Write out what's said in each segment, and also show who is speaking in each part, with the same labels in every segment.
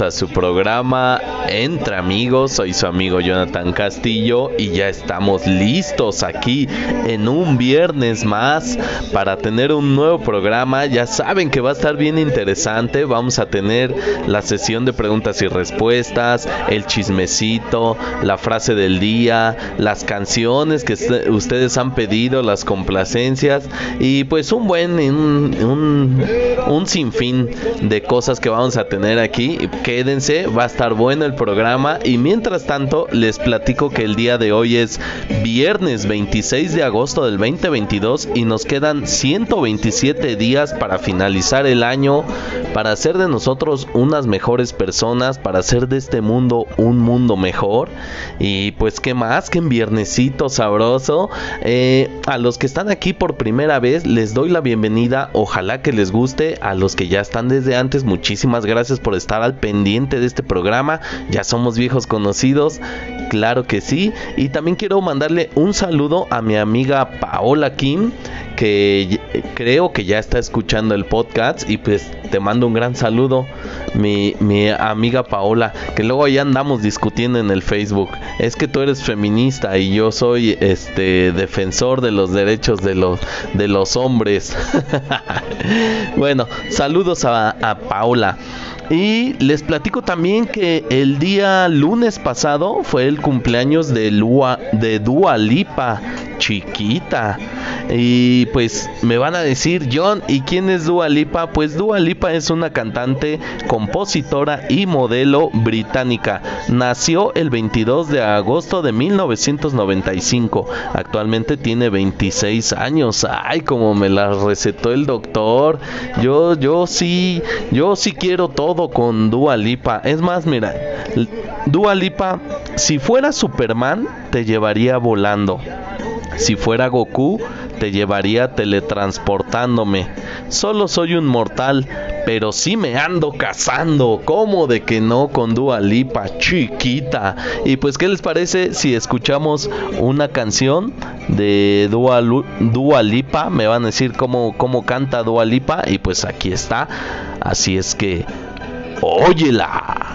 Speaker 1: A su programa Entre Amigos. Soy su amigo Jonathan Castillo y ya estamos listos aquí en un viernes más para tener un nuevo programa. Ya saben que va a estar bien interesante. Vamos a tener la sesión de preguntas y respuestas, el chismecito, la frase del día, las canciones que ustedes han pedido, las complacencias y pues un buen un, un, un sinfín de cosas que vamos a tener aquí quédense, va a estar bueno el programa. Y mientras tanto les platico que el día de hoy es viernes 26 de agosto del 2022 y nos quedan 127 días para finalizar el año, para hacer de nosotros unas mejores personas, para hacer de este mundo un mundo mejor. Y pues qué más que en viernesito sabroso. Eh, a los que están aquí por primera vez les doy la bienvenida, ojalá que les guste, a los que ya están desde antes muchísimas gracias por estar al pendiente de este programa. Ya somos viejos conocidos, claro que sí. Y también quiero mandarle un saludo a mi amiga Paola Kim, que creo que ya está escuchando el podcast. Y pues te mando un gran saludo, mi, mi amiga Paola, que luego ya andamos discutiendo en el Facebook. Es que tú eres feminista y yo soy este defensor de los derechos de los, de los hombres. bueno, saludos a Paola. Y les platico también que el día lunes pasado fue el cumpleaños de, Lua, de Dua Lipa, chiquita. Y pues me van a decir, John, ¿y quién es Dua Lipa? Pues Dua Lipa es una cantante, compositora y modelo británica. Nació el 22 de agosto de 1995. Actualmente tiene 26 años. Ay, como me la recetó el doctor. Yo, yo sí, yo sí quiero todo con Dua Lipa. Es más, mira, Dua Lipa, si fuera Superman, te llevaría volando. Si fuera Goku, te llevaría teletransportándome. Solo soy un mortal, pero sí me ando cazando. ¿Cómo de que no con Dua Lipa, chiquita? Y pues, ¿qué les parece si escuchamos una canción de Dua, Dua Lipa? Me van a decir cómo, cómo canta Dua Lipa. Y pues aquí está. Así es que, óyela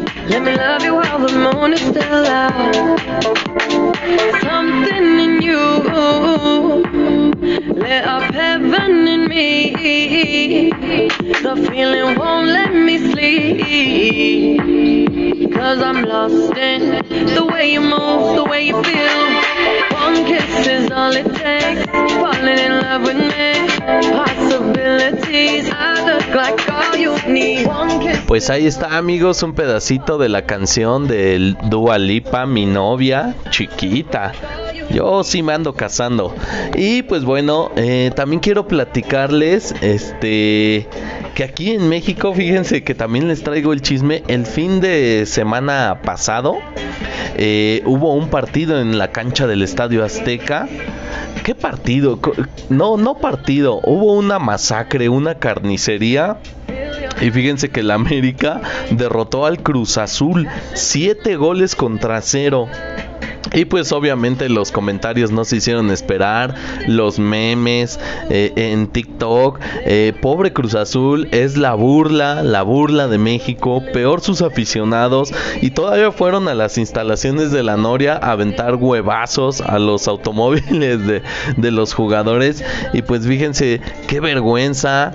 Speaker 1: Let me love you while the moon is still out. Something in you lit up heaven in me. The feeling won't let me sleep. Cause I'm lost in the way you move, the way you feel. One kiss is all it takes. Falling in love with me. Possibilities. I look like all you need. Pues ahí está, amigos, un pedacito de la canción del Dua Lipa, mi novia chiquita. Yo sí me ando casando. Y pues bueno, eh, también quiero platicarles, este, que aquí en México, fíjense que también les traigo el chisme. El fin de semana pasado eh, hubo un partido en la cancha del Estadio Azteca. ¿Qué partido? No, no partido. Hubo una masacre, una carnicería. Y fíjense que el América derrotó al Cruz Azul. Siete goles contra cero. Y pues obviamente los comentarios no se hicieron esperar, los memes eh, en TikTok, eh, pobre Cruz Azul, es la burla, la burla de México, peor sus aficionados y todavía fueron a las instalaciones de la Noria a aventar huevazos a los automóviles de, de los jugadores y pues fíjense qué vergüenza,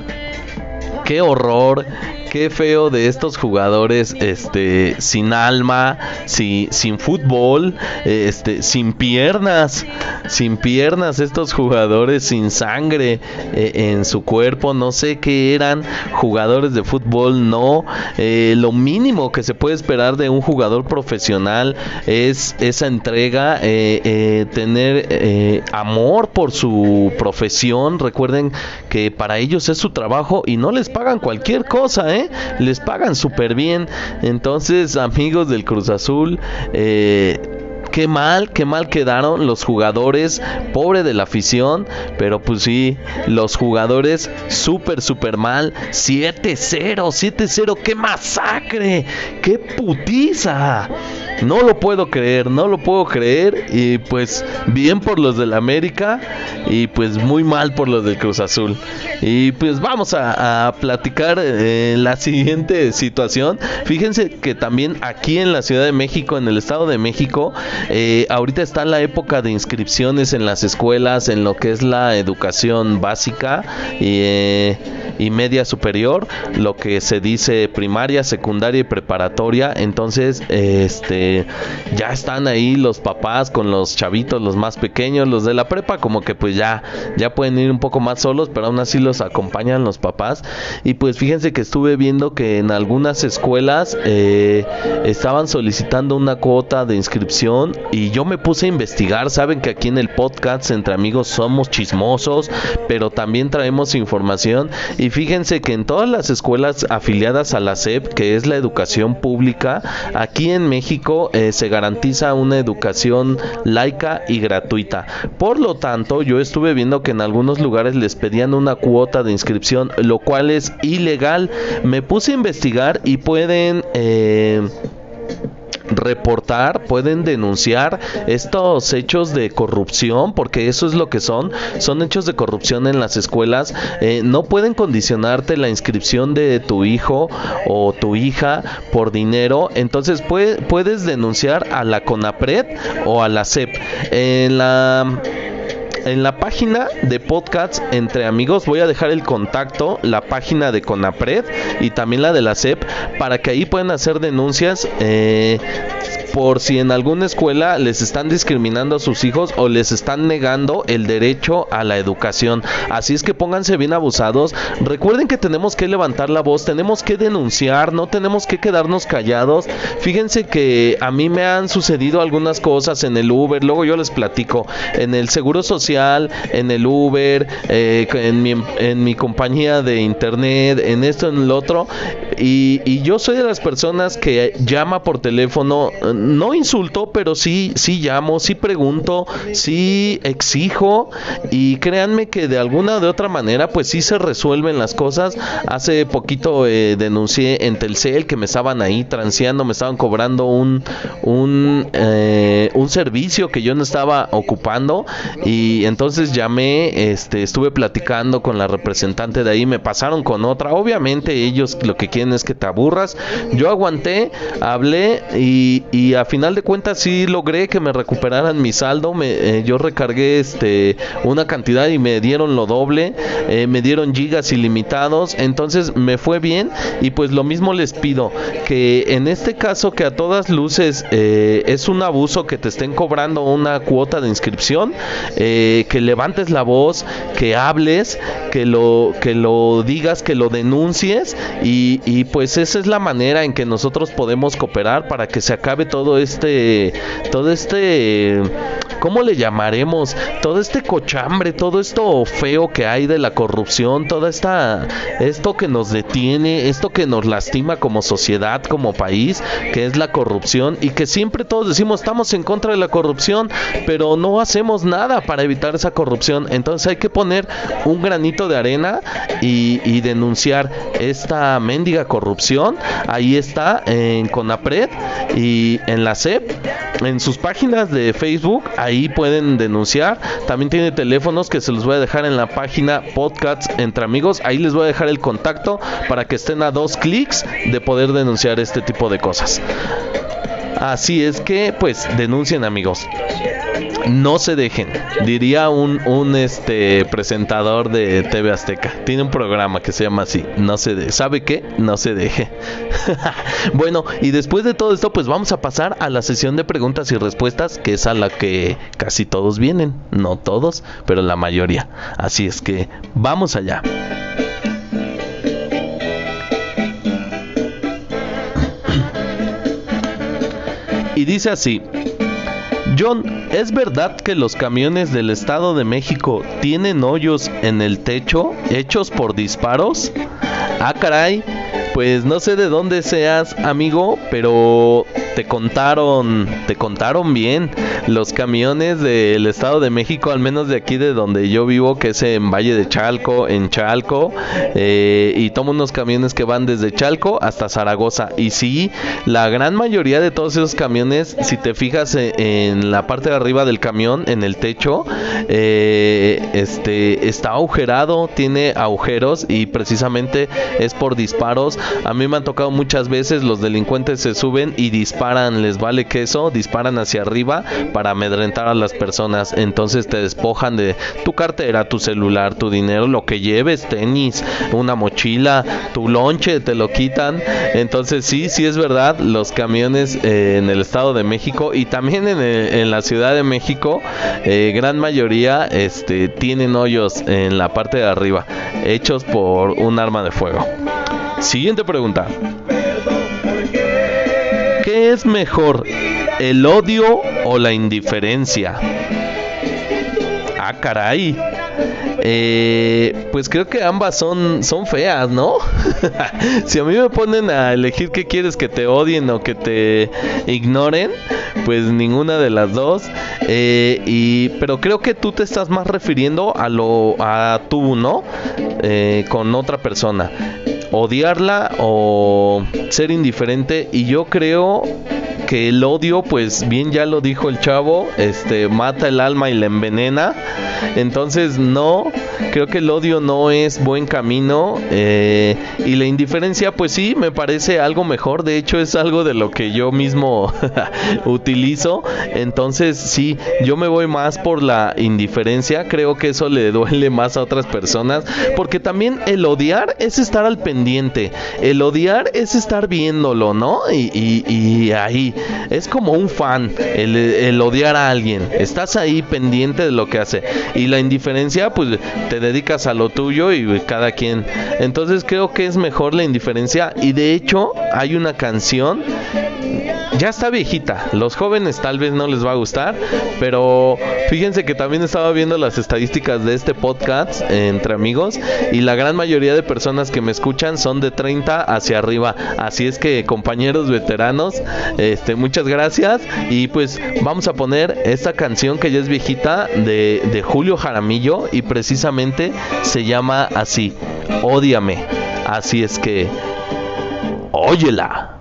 Speaker 1: qué horror, qué feo de estos jugadores este sin alma, sin fútbol, este sin piernas, sin piernas estos jugadores sin sangre eh, en su cuerpo, no sé qué eran jugadores de fútbol, no, eh, lo mínimo que se puede esperar de un jugador profesional es esa entrega, eh, tener amor por su profesión, recuerden que para ellos es su trabajo y no les pagan cualquier cosa, ¿eh? Les pagan súper bien. Entonces, amigos del Cruz Azul, eh, qué mal, qué mal quedaron los jugadores, pobre de la afición, pero pues sí, los jugadores súper, súper mal, 7-0, 7-0, qué masacre, qué putiza. No lo puedo creer, no lo puedo creer. Y pues bien por los del América y pues muy mal por los del Cruz Azul. Y pues vamos a, platicar eh, la siguiente situación. Fíjense que también aquí en la Ciudad de México, en el Estado de México, eh, ahorita está la época de inscripciones en las escuelas, en lo que es la educación básica y, eh, y media superior, lo que se dice primaria, secundaria y preparatoria. Entonces, este, ya están ahí los papás con los chavitos, los más pequeños, los de la prepa, como que pues ya, ya pueden ir un poco más solos, pero aún así los acompañan los papás. Y pues fíjense que estuve viendo que en algunas escuelas eh, estaban solicitando una cuota de inscripción y yo me puse a investigar, saben que aquí en el podcast entre amigos somos chismosos, pero también traemos información y fíjense que en todas las escuelas afiliadas a la SEP, que es la educación pública, aquí en México eh, se garantiza una educación laica y gratuita. Por lo tanto, yo estuve viendo que en algunos lugares les pedían una cuota de inscripción, lo cual es ilegal. Me puse a investigar y pueden... Eh, reportar, pueden denunciar estos hechos de corrupción, porque eso es lo que son, son hechos de corrupción en las escuelas. Eh, no pueden condicionarte la inscripción de tu hijo o tu hija por dinero, entonces puedes denunciar a la CONAPRED o a la CEP. En la en la página de podcasts entre amigos voy a dejar el contacto, la página de Conapred y también la de la CEP para que ahí puedan hacer denuncias eh, por si en alguna escuela les están discriminando a sus hijos o les están negando el derecho a la educación. Así es que pónganse bien abusados. Recuerden que tenemos que levantar la voz, tenemos que denunciar, no tenemos que quedarnos callados. Fíjense que a mí me han sucedido algunas cosas en el Uber, luego yo les platico, en el Seguro Social, en el Uber, eh, en, mi, en mi compañía de internet, en esto, en el otro. Y, y yo soy de las personas que llama por teléfono no insulto, pero sí, sí llamo, sí pregunto, sí exijo y créanme que de alguna o de otra manera pues sí se resuelven las cosas. Hace poquito eh, denuncié en Telcel que me estaban ahí transeando, me estaban cobrando un, un, eh, un servicio que yo no estaba ocupando y entonces llamé, este, estuve platicando con la representante de ahí, me pasaron con otra. Obviamente ellos lo que quieren es que te aburras. Yo aguanté, hablé y a final de cuentas sí logré que me recuperaran mi saldo. Me, eh, yo recargué este una cantidad y me dieron lo doble, eh, me dieron gigas ilimitados, entonces me fue bien y pues lo mismo les pido que en este caso que a todas luces eh, es un abuso que te estén cobrando una cuota de inscripción, que levantes la voz, que hables, que lo que lo digas, que lo denuncies y, y pues esa es la manera en que nosotros podemos cooperar para que se acabe todo este todo este ¿cómo le llamaremos? Todo este cochambre, todo esto feo que hay de la corrupción, toda esta, esto que nos detiene, esto que nos lastima como sociedad, como país, que es la corrupción y que siempre todos decimos estamos en contra de la corrupción, pero no hacemos nada para evitar esa corrupción. Entonces hay que poner un granito de arena y, y denunciar esta mendiga corrupción. Ahí está en CONAPRED y en la CEP, en sus páginas de Facebook, ahí pueden denunciar. También tiene teléfonos que se los voy a dejar en la página Podcasts entre amigos. Ahí les voy a dejar el contacto para que estén a dos clics de poder denunciar este tipo de cosas. Así es que, pues, denuncien amigos. No se dejen, diría un, este presentador de TV Azteca. Tiene un programa que se llama así. No se de, ¿sabe qué? No se deje. bueno, y después de todo esto, pues vamos a pasar a la sesión de preguntas y respuestas, que es a la que casi todos vienen. No todos, pero la mayoría. Así es que vamos allá. y dice así. John, ¿es verdad que los camiones del Estado de México tienen hoyos en el techo hechos por disparos? Ah, caray, pues no sé de dónde seas, amigo, pero te contaron, te contaron bien. Los camiones del Estado de México, al menos de aquí de donde yo vivo, que es en Valle de Chalco, en Chalco, eh, y tomo unos camiones que van desde Chalco hasta Zaragoza. Y sí, la gran mayoría de todos esos camiones, si te fijas eh, en la parte de arriba del camión, en el techo, eh, este está agujerado, tiene agujeros y precisamente es por disparos. A mí me han tocado muchas veces, los delincuentes se suben y disparan les vale queso, disparan hacia arriba para amedrentar a las personas. Entonces te despojan de tu cartera, tu celular, tu dinero, lo que lleves, tenis, una mochila, tu lonche, te lo quitan. Entonces sí, sí es verdad, los camiones eh, en el Estado de México y también en, en la Ciudad de México, eh, gran mayoría este, tienen hoyos en la parte de arriba, hechos por un arma de fuego. Siguiente pregunta. ¿Qué es mejor, el odio o la indiferencia? Ah, caray. Eh, pues creo que ambas son, son feas, ¿no? si a mí me ponen a elegir qué quieres que te odien o que te ignoren, pues ninguna de las dos. Eh, y, pero creo que tú te estás más refiriendo a lo a tú, ¿no? Eh, con otra persona odiarla o ser indiferente. Y yo creo que el odio pues bien ya lo dijo el chavo este mata el alma y la envenena entonces no creo que el odio no es buen camino eh, y la indiferencia pues sí me parece algo mejor de hecho es algo de lo que yo mismo utilizo entonces sí yo me voy más por la indiferencia creo que eso le duele más a otras personas porque también el odiar es estar al pendiente el odiar es estar viéndolo, ¿no? Y, ahí. Es como un fan, el, odiar a alguien. Estás ahí pendiente de lo que hace. Y la indiferencia, pues te dedicas a lo tuyo y cada quien. Entonces creo que es mejor la indiferencia. Y de hecho, hay una canción ya está viejita. Los jóvenes tal vez no les va a gustar, pero fíjense que también estaba viendo las estadísticas de este podcast entre amigos y la gran mayoría de personas que me escuchan son de 30 hacia arriba. Así es que compañeros veteranos, este muchas gracias y pues vamos a poner esta canción que ya es viejita de, Julio Jaramillo y precisamente se llama así, Ódiame. Así es que óyela.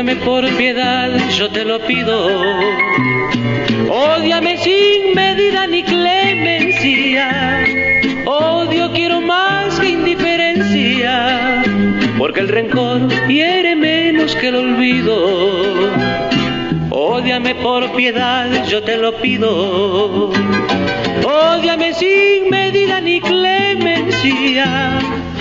Speaker 2: Ódiame por piedad, yo te lo pido. Ódiame sin medida ni clemencia. Odio quiero más que indiferencia, porque el rencor hiere menos que el olvido. Ódiame por piedad, yo te lo pido. Ódiame sin medida ni clemencia.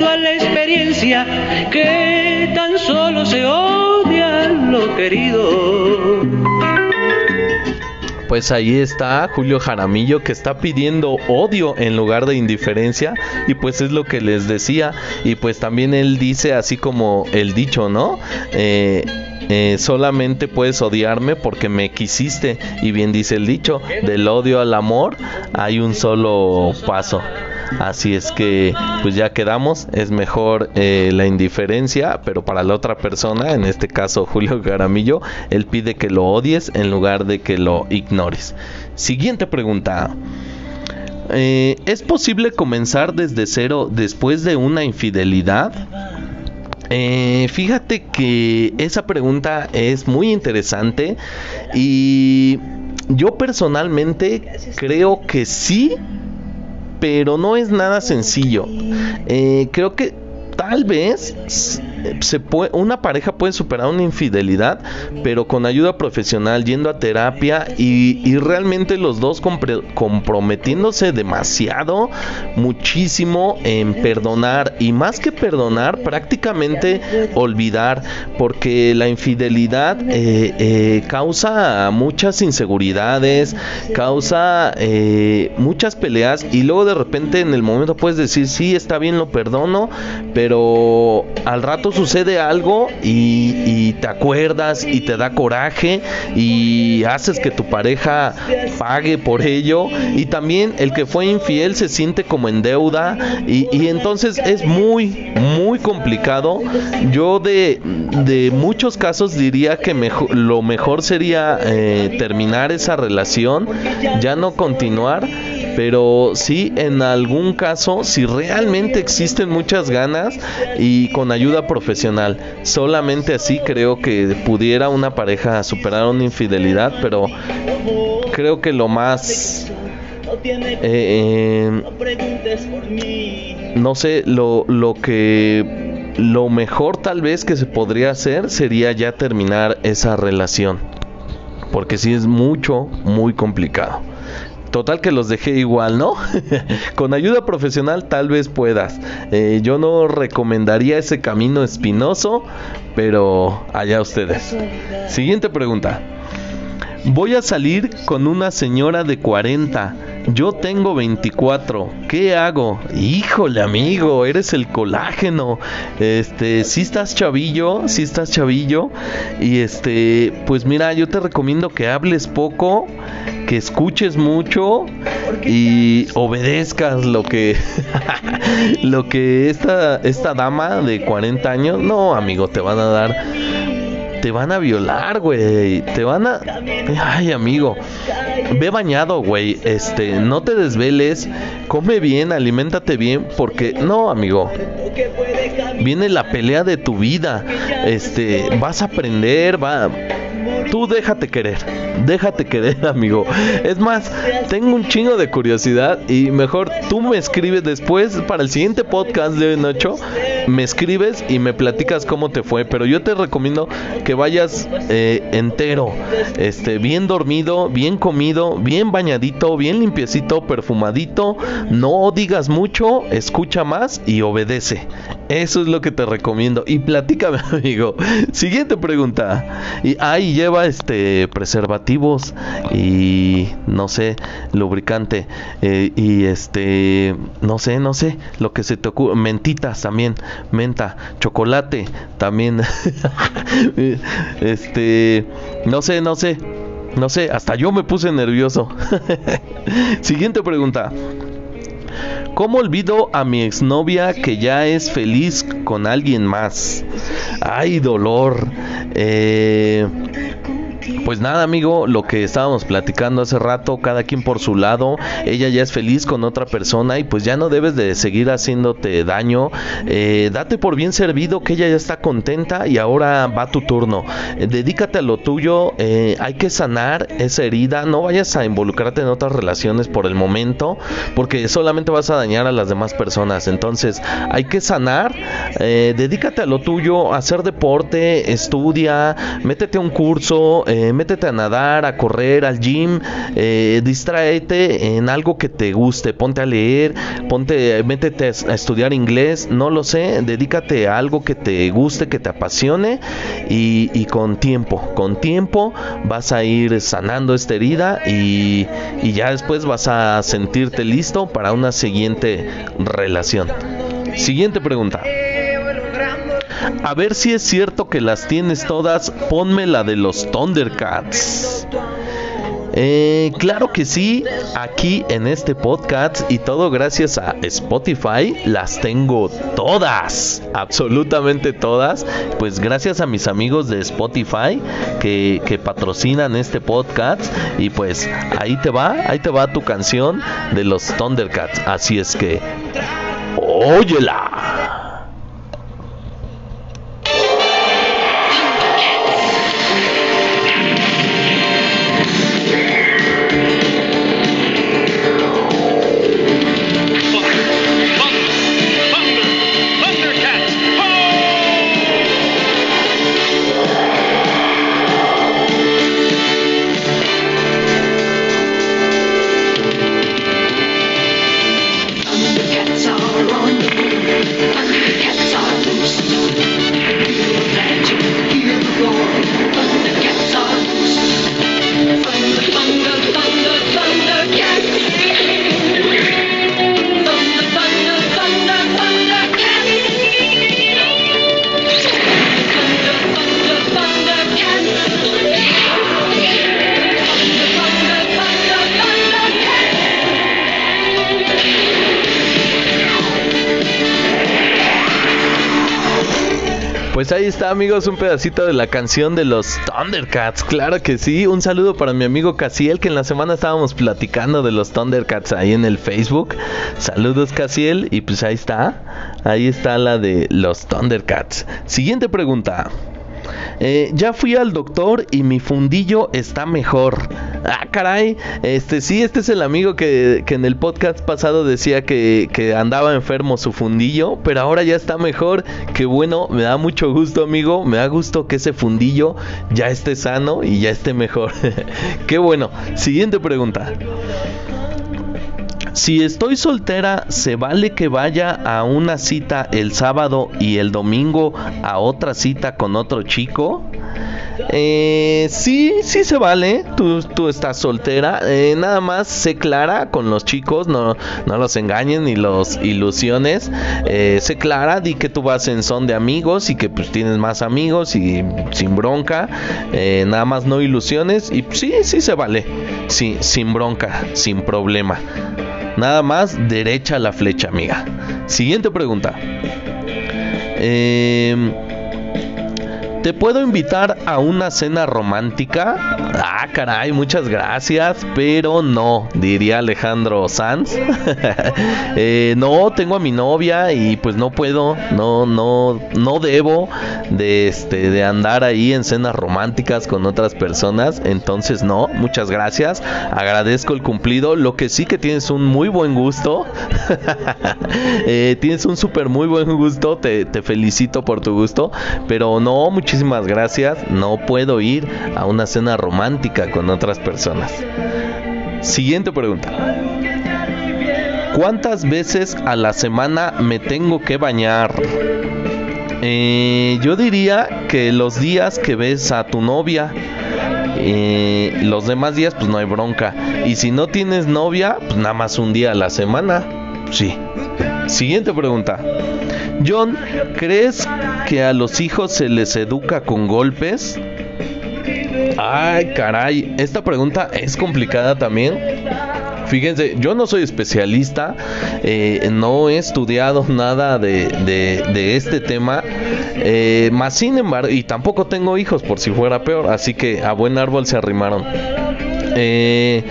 Speaker 2: a la experiencia que tan solo se odia lo querido
Speaker 1: pues ahí está Julio Jaramillo que está pidiendo odio en lugar de indiferencia y pues es lo que les decía y pues también él dice así como el dicho, ¿no? Eh, eh, solamente puedes odiarme porque me quisiste y bien dice el dicho, del odio al amor hay un solo paso. Así es que pues ya quedamos, es mejor eh, la indiferencia, pero para la otra persona, en este caso Julio Garamillo, él pide que lo odies en lugar de que lo ignores. Siguiente pregunta. Eh, ¿Es posible comenzar desde cero después de una infidelidad? Eh, fíjate que esa pregunta es muy interesante y yo personalmente creo que sí pero no es nada sencillo. Eh, creo que tal vez se puede, una pareja puede superar una infidelidad, pero con ayuda profesional, yendo a terapia y, realmente los dos comprometiéndose demasiado, muchísimo en perdonar y más que perdonar, prácticamente olvidar, porque la infidelidad eh, eh, causa muchas inseguridades, causa eh, muchas peleas y luego de repente en el momento puedes decir, sí, está bien, lo perdono, pero al rato sucede algo y, te acuerdas y te da coraje y haces que tu pareja pague por ello. Y también el que fue infiel se siente como en deuda y, entonces es muy muy complicado. Yo de, de muchos casos diría que mejor, lo mejor sería eh, terminar esa relación ya no continuar pero sí en algún caso si realmente existen muchas ganas y con ayuda profesional solamente así creo que pudiera una pareja superar una infidelidad pero creo que lo más eh, no sé lo, lo que lo mejor tal vez que se podría hacer sería ya terminar esa relación porque si es mucho muy complicado Total que los dejé igual, ¿no? Con ayuda profesional tal vez puedas. Eh, yo no recomendaría ese camino espinoso, pero allá ustedes. Siguiente pregunta. Voy a salir con una señora de 40. Yo tengo 24. ¿Qué hago? Híjole, amigo, eres el colágeno. Este, si estás chavillo, si estás chavillo. Y este, pues mira, yo te recomiendo que hables poco que escuches mucho y obedezcas lo que lo que esta esta dama de 40 años, no, amigo, te van a dar te van a violar, güey. Te van a Ay, amigo. Ve bañado, güey. Este, no te desveles, come bien, aliméntate bien porque no, amigo. Viene la pelea de tu vida. Este, vas a aprender, va Tú déjate querer, déjate querer, amigo. Es más, tengo un chingo de curiosidad y mejor tú me escribes después para el siguiente podcast de hoy noche, me escribes y me platicas cómo te fue. Pero yo te recomiendo que vayas eh, entero, este, bien dormido, bien comido, bien bañadito, bien limpiecito, perfumadito. No digas mucho, escucha más y obedece. Eso es lo que te recomiendo. Y platícame, amigo. Siguiente pregunta. Y ahí lleva este preservativos y no sé, lubricante. Eh, y este, no sé, no sé, lo que se te ocurre. Mentitas también. Menta, chocolate también. este, no sé, no sé. No sé, hasta yo me puse nervioso. Siguiente pregunta. ¿Cómo olvido a mi exnovia que ya es feliz con alguien más? Ay, dolor. Eh, Pues nada, amigo, lo que estábamos platicando hace rato, cada quien por su lado, ella ya es feliz con otra persona y pues ya no debes de seguir haciéndote daño. Eh, date por bien servido que ella ya está contenta y ahora va tu turno. Eh, dedícate a lo tuyo, eh, hay que sanar esa herida, no vayas a involucrarte en otras relaciones por el momento, porque solamente vas a dañar a las demás personas. Entonces, hay que sanar, dedícate a lo tuyo, hacer deporte, estudia, métete a un curso, métete a nadar, a correr, al gym, eh, distráete en algo que te guste, ponte a leer, ponte, métete a estudiar inglés, no lo sé, dedícate a algo que te guste, que te apasione y, con tiempo, con tiempo vas a ir sanando esta herida y, y ya después vas a sentirte listo para una siguiente relación. Siguiente pregunta. A ver si es cierto que las tienes todas, ponme la de los Thundercats. Eh, claro que sí, aquí en este podcast y todo gracias a Spotify las tengo todas, absolutamente todas. Pues gracias a mis amigos de Spotify que, que patrocinan este podcast y pues ahí te va, ahí te va tu canción de los Thundercats. Así es que, óyela. Amigos, un pedacito de la canción de los Thundercats, claro que sí, un saludo para mi amigo Casiel que en la semana estábamos platicando de los Thundercats ahí en el Facebook. Saludos Casiel y pues ahí está, ahí está la de los Thundercats. Siguiente pregunta. Eh, ya fui al doctor y mi fundillo está mejor. Ah, caray. Este sí, este es el amigo que, en el podcast pasado decía que, andaba enfermo su fundillo, pero ahora ya está mejor. Que bueno, me da mucho gusto, amigo. Me da gusto que ese fundillo ya esté sano y ya esté mejor. Qué bueno. Siguiente pregunta. Si estoy soltera, ¿se vale que vaya a una cita el sábado y el domingo a otra cita con otro chico? Eh, sí, sí se vale. Tú, tú estás soltera. Eh, nada más sé clara con los chicos. No, no los engañen ni los ilusiones. Eh, sé clara. Di que tú vas en son de amigos y que pues tienes más amigos y sin bronca. Eh, nada más no ilusiones. Y sí, sí se vale. Sí, sin bronca, sin problema. Nada más derecha la flecha, amiga. Siguiente pregunta. Eh, ¿Te puedo invitar a una cena romántica? Ah, caray, muchas gracias, pero no, diría Alejandro Sanz. Eh, no, tengo a mi novia y pues no puedo, no, no, no debo de este, de andar ahí en cenas románticas con otras personas. Entonces no, muchas gracias. Agradezco el cumplido. Lo que sí que tienes un muy buen gusto. Eh, tienes un súper muy buen gusto. Te, felicito por tu gusto. Pero no, muchas muchísimas gracias, no puedo ir a una cena romántica con otras personas. Siguiente pregunta. ¿Cuántas veces a la semana me tengo que bañar? Eh, yo diría que los días que ves a tu novia, eh, los demás días pues no hay bronca. Y si no tienes novia, pues nada más un día a la semana. Sí. Siguiente pregunta. John, ¿crees que a los hijos se les educa con golpes? Ay, caray, esta pregunta es complicada también. Fíjense, yo no soy especialista, eh, no he estudiado nada de, este tema. Eh, más sin embargo, y tampoco tengo hijos por si fuera peor, así que a buen árbol se arrimaron. Eh,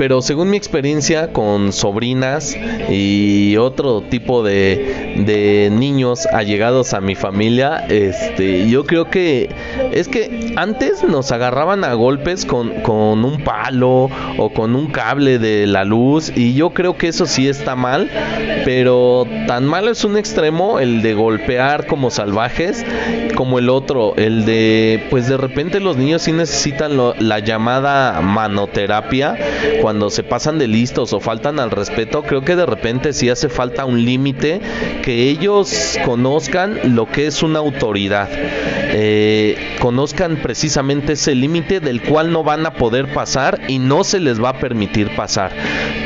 Speaker 1: pero según mi experiencia con sobrinas y otro tipo de, de niños allegados a mi familia, este, yo creo que es que antes nos agarraban a golpes con, con un palo o con un cable de la luz y yo creo que eso sí está mal, pero tan malo es un extremo el de golpear como salvajes como el otro, el de pues de repente los niños sí necesitan la llamada manoterapia cuando se pasan de listos o faltan al respeto, creo que de repente sí hace falta un límite que ellos conozcan lo que es una autoridad. Eh, conozcan precisamente ese límite del cual no van a poder pasar y no se les va a permitir pasar.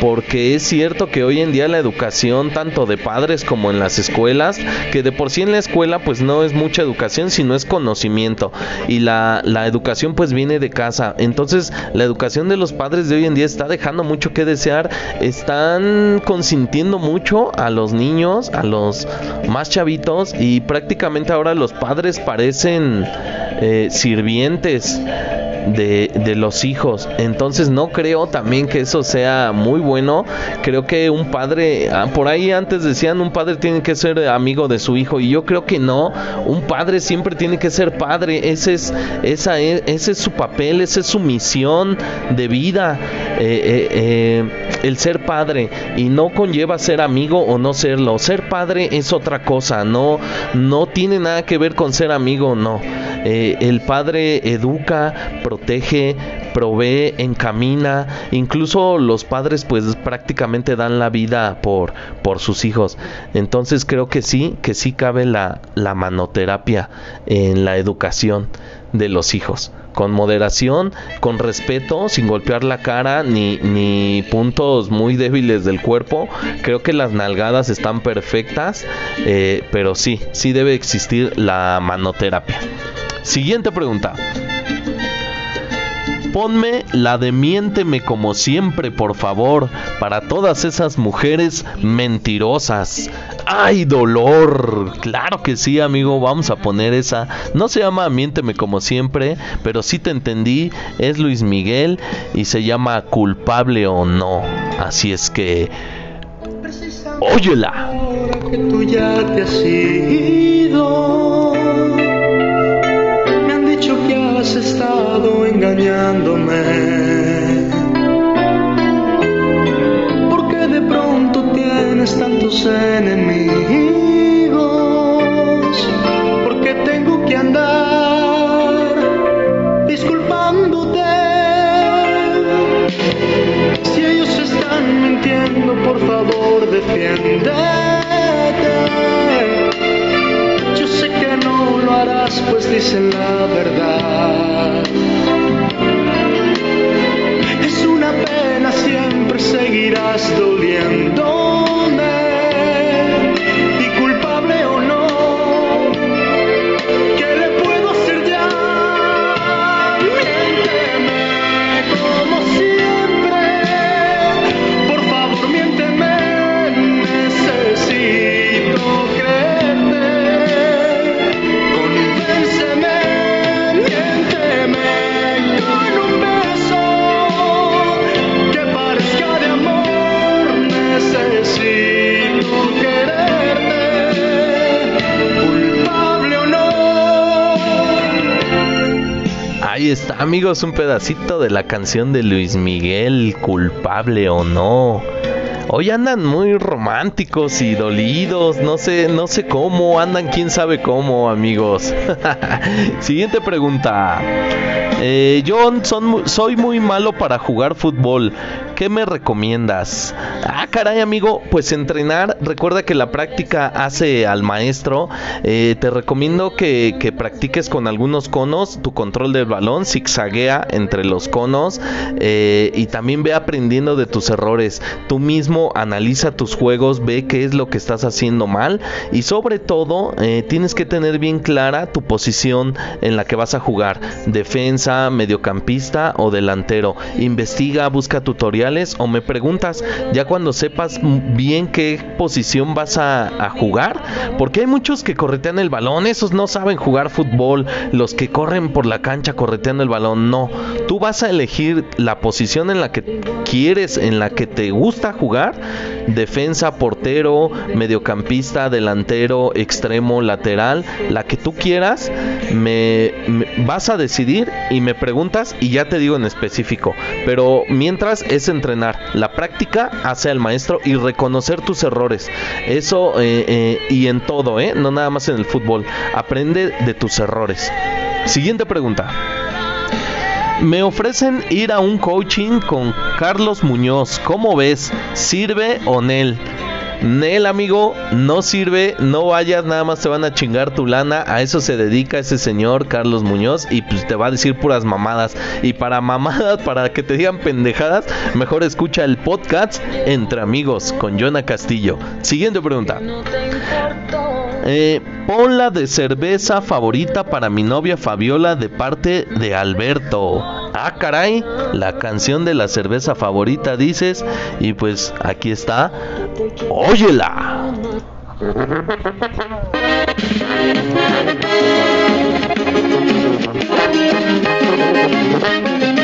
Speaker 1: Porque es cierto que hoy en día la educación, tanto de padres como en las escuelas, que de por sí en la escuela pues no es mucha educación, sino es conocimiento. Y la, la educación pues viene de casa. Entonces la educación de los padres de hoy en día está dejando mucho que desear. Están consintiendo mucho a los niños, a los más chavitos y prácticamente ahora los padres parecen eh, sirvientes de, los hijos. Entonces no creo también que eso sea muy bueno. Creo que un padre, ah, por ahí antes decían un padre tiene que ser amigo de su hijo y yo creo que no. Un padre siempre tiene que ser padre. Ese es, esa es, ese es su papel, esa es su misión de vida. Eh, eh, el ser padre y no conlleva ser amigo o no serlo. Ser padre es otra cosa. No, no tiene nada que ver con ser amigo, no. Eh, el padre educa, protege, provee, encamina, incluso los padres pues prácticamente dan la vida por, por sus hijos. Entonces creo que sí, que sí cabe la, la manoterapia en la educación de los hijos. Con moderación, con respeto, sin golpear la cara ni, ni puntos muy débiles del cuerpo. Creo que las nalgadas están perfectas, eh, pero sí, sí debe existir la manoterapia. Siguiente pregunta. Ponme la de miénteme como siempre, por favor, para todas esas mujeres mentirosas. ¡Ay, dolor! Claro que sí, amigo, vamos a poner esa. No se llama Miénteme como siempre, pero sí te entendí. Es Luis Miguel y se llama Culpable o no. Así es que... Óyela.
Speaker 3: Que tú ya te has ido. Has estado engañándome. Porque de pronto tienes tantos enemigos. Porque tengo que andar disculpándote. Si ellos están mintiendo, por favor, defiéndete. Pues dicen la verdad. Es una pena, siempre seguirás doliéndome.
Speaker 1: Está, amigos, un pedacito de la canción de Luis Miguel, culpable o no. Hoy andan muy románticos y dolidos, no sé, no sé cómo, andan quién sabe cómo, amigos. Siguiente pregunta. Eh, mu- soy muy malo para jugar fútbol. ¿Qué me recomiendas? Ah, caray, amigo, pues entrenar. Recuerda que la práctica hace al maestro. Eh, te recomiendo que, que practiques con algunos conos tu control del balón, zigzaguea entre los conos eh, y también ve aprendiendo de tus errores. Tú mismo analiza tus juegos, ve qué es lo que estás haciendo mal y sobre todo eh, tienes que tener bien clara tu posición en la que vas a jugar. Defensa mediocampista o delantero. Investiga, busca tutoriales o me preguntas ya cuando sepas bien qué posición vas a, a jugar. Porque hay muchos que corretean el balón, esos no saben jugar fútbol. Los que corren por la cancha correteando el balón, no. Tú vas a elegir la posición en la que quieres, en la que te gusta jugar. Defensa, portero, mediocampista, delantero, extremo, lateral, la que tú quieras, me, vas a decidir y me preguntas y ya te digo en específico. Pero mientras es entrenar, la práctica hace al maestro y reconocer tus errores. Eso eh, eh, y en todo, ¿eh? no nada más en el fútbol. Aprende de tus errores. Siguiente pregunta. Me ofrecen ir a un coaching con Carlos Muñoz. ¿Cómo ves? ¿Sirve o Nel? Nel, amigo, no sirve, no vayas, nada más te van a chingar tu lana. A eso se dedica ese señor Carlos Muñoz y pues te va a decir puras mamadas. Y para mamadas, para que te digan pendejadas, mejor escucha el podcast Entre Amigos con Jonah Castillo. Siguiente pregunta. Eh, ponla de cerveza favorita para mi novia Fabiola de parte de Alberto. Ah, caray, la canción de la cerveza favorita dices. Y pues aquí está. Óyela.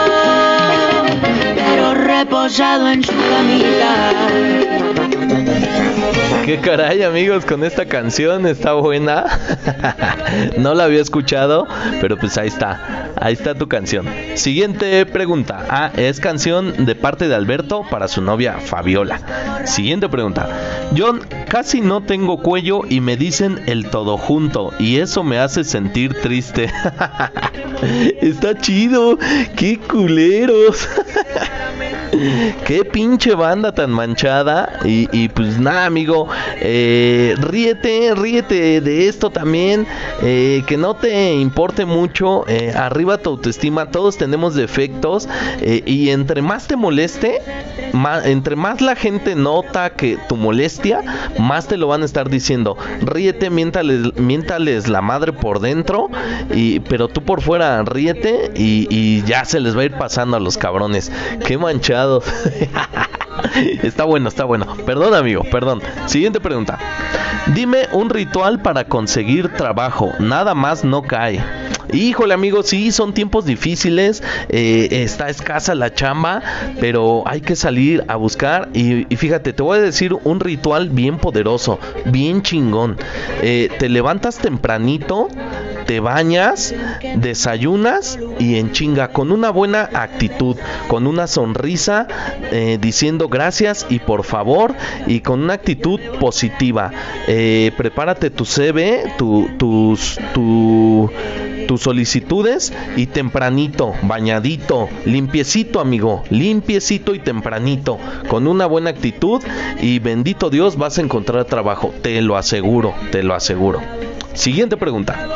Speaker 4: en su camita.
Speaker 1: Qué caray amigos con esta canción, está buena. no la había escuchado, pero pues ahí está. Ahí está tu canción. Siguiente pregunta. Ah, es canción de parte de Alberto para su novia Fabiola. Siguiente pregunta. John, casi no tengo cuello y me dicen el todo junto y eso me hace sentir triste. está chido. Qué culeros. Qué pinche banda tan manchada. Y, pues nada, amigo. Eh, ríete, ríete de esto también. Eh, que no te importe mucho. Eh, arriba tu autoestima. Todos tenemos defectos. y entre más te moleste, entre más la gente nota que tu molestia, más te lo van a estar diciendo. Ríete, miéntales, miéntales la madre por dentro. Y, pero tú por fuera, ríete. Y, y ya se les va a ir pasando a los cabrones. Qué está bueno, está bueno. Perdón, amigo, perdón. Siguiente pregunta. Dime un ritual para conseguir trabajo. Nada más no cae. Híjole, amigo, sí, son tiempos difíciles. eh, está escasa la chamba, pero hay que salir a buscar. Y, fíjate, te voy a decir un ritual bien poderoso, bien chingón. Eh, te levantas tempranito te bañas, desayunas y en chinga, con una buena actitud, con una sonrisa, eh, diciendo gracias y por favor, y con una actitud positiva. Prepárate tu CV, tu, tus, tu, tus solicitudes y tempranito, bañadito, limpiecito, amigo, limpiecito y tempranito, con una buena actitud y bendito Dios vas a encontrar trabajo, te lo aseguro, te lo aseguro. Siguiente pregunta.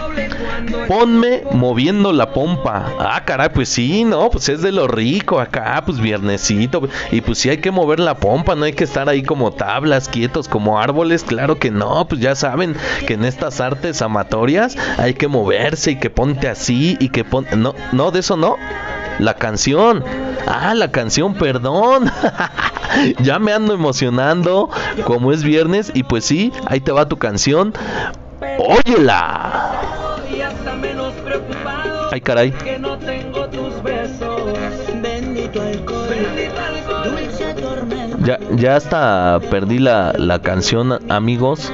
Speaker 1: Ponme moviendo la pompa. Ah, caray, pues sí, no, pues es de lo rico acá, pues viernesito. Y pues sí hay que mover la pompa, no hay que estar ahí como tablas, quietos, como árboles. Claro que no, pues ya saben que en estas artes amatorias hay que moverse y que ponte así y que pon... No, no, de eso no. La canción. Ah, la canción, perdón. ya me ando emocionando como es viernes y pues sí, ahí te va tu canción. Óyela.
Speaker 5: Y hasta menos preocupado
Speaker 1: Ay, caray.
Speaker 5: que no tengo tus besos.
Speaker 4: Bendito alcohol,
Speaker 5: Bendito alcohol.
Speaker 4: dulce tormento.
Speaker 1: Ya, ya hasta perdí la, la canción, amigos.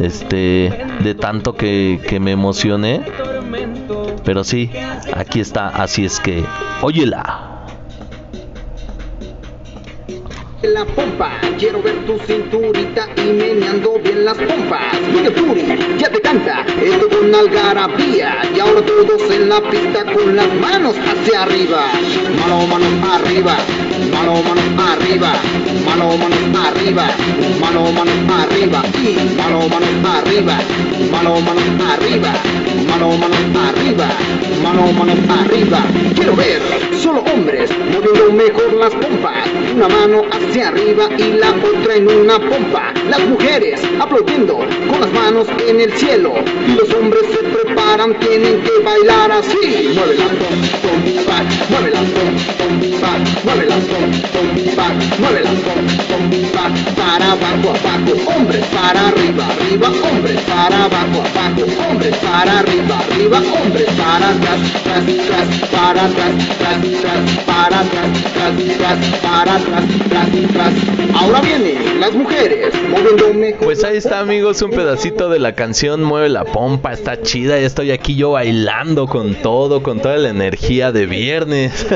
Speaker 1: Este, de tanto que, que me emocioné. Pero sí, aquí está. Así es que, óyela.
Speaker 6: La pompa. Quiero ver tu cinturita y meneando bien las pompas. Miguel Turi ya te canta esto con algarabía. Y ahora todos en la pista con las manos hacia arriba. Mano, mano arriba. Mano, mano arriba. Mano, mano arriba. Mano, mano arriba. Y mano, mano arriba. Mano, mano arriba. Mano, mano arriba. Mano, mano arriba. Quiero ver solo hombres moviendo mejor las pompas. Una mano hacia arriba y la otra en una pompa. Las mujeres aplaudiendo con las manos en el cielo. Y los hombres se preparan, tienen que bailar así. Mueve la pom, pom, pa, mueve la pom, pom, pa, mueve la pom, pom, pa, mueve la pom, pom, pa, para abajo, abajo, hombres para arriba, arriba, hombres para abajo, abajo, hombres para arriba, arriba, hombres para atrás, tras, tras, para atrás, tras, tras, para atrás, tras, tras, para atrás, tras, tras. Ahora vienen las mujeres moviendo mejor.
Speaker 1: Pues ahí está amigos un pedacito de la canción Mueve la pompa, está chida, ya estoy aquí yo bailando con todo, con toda la energía de viernes.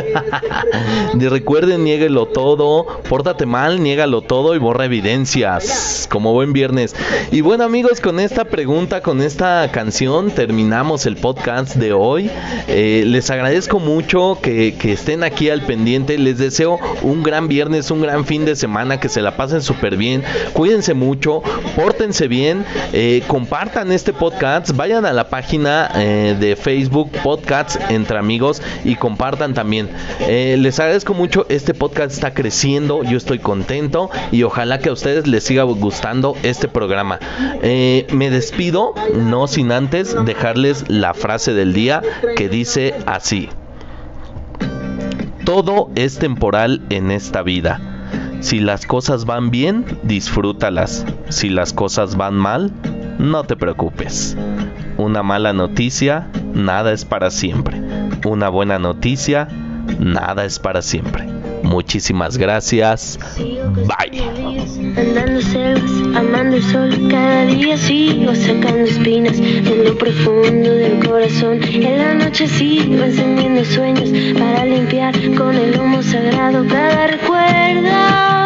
Speaker 1: y recuerden, niéguelo todo, pórtate mal, niégalo todo y borra evidencias, como buen viernes. Y bueno amigos, con esta pregunta, con esta canción terminamos el podcast de hoy. Eh, les agradezco mucho que, estén aquí al pendiente, les deseo un gran viernes, un gran fin de semana, que se la pasen súper bien, cuídense mucho, pórtense bien, eh, compartan este podcast, vayan a la página eh, de Facebook Podcasts entre amigos y compartan también. Les agradezco mucho, este podcast está creciendo, yo estoy contento y ojalá que a ustedes les siga gustando este programa. me despido, no sin antes dejarles la frase del día que dice así. Todo es temporal en esta vida. Si las cosas van bien, disfrútalas. Si las cosas van mal, no te preocupes. Una mala noticia, nada es para siempre. Una buena noticia, nada es para siempre. Muchísimas gracias. Bye.
Speaker 7: Andando selvas, amando el sol, cada día sigo sacando espinas en lo profundo del corazón. En la noche sigo encendiendo sueños para limpiar con el humo sagrado cada recuerdo.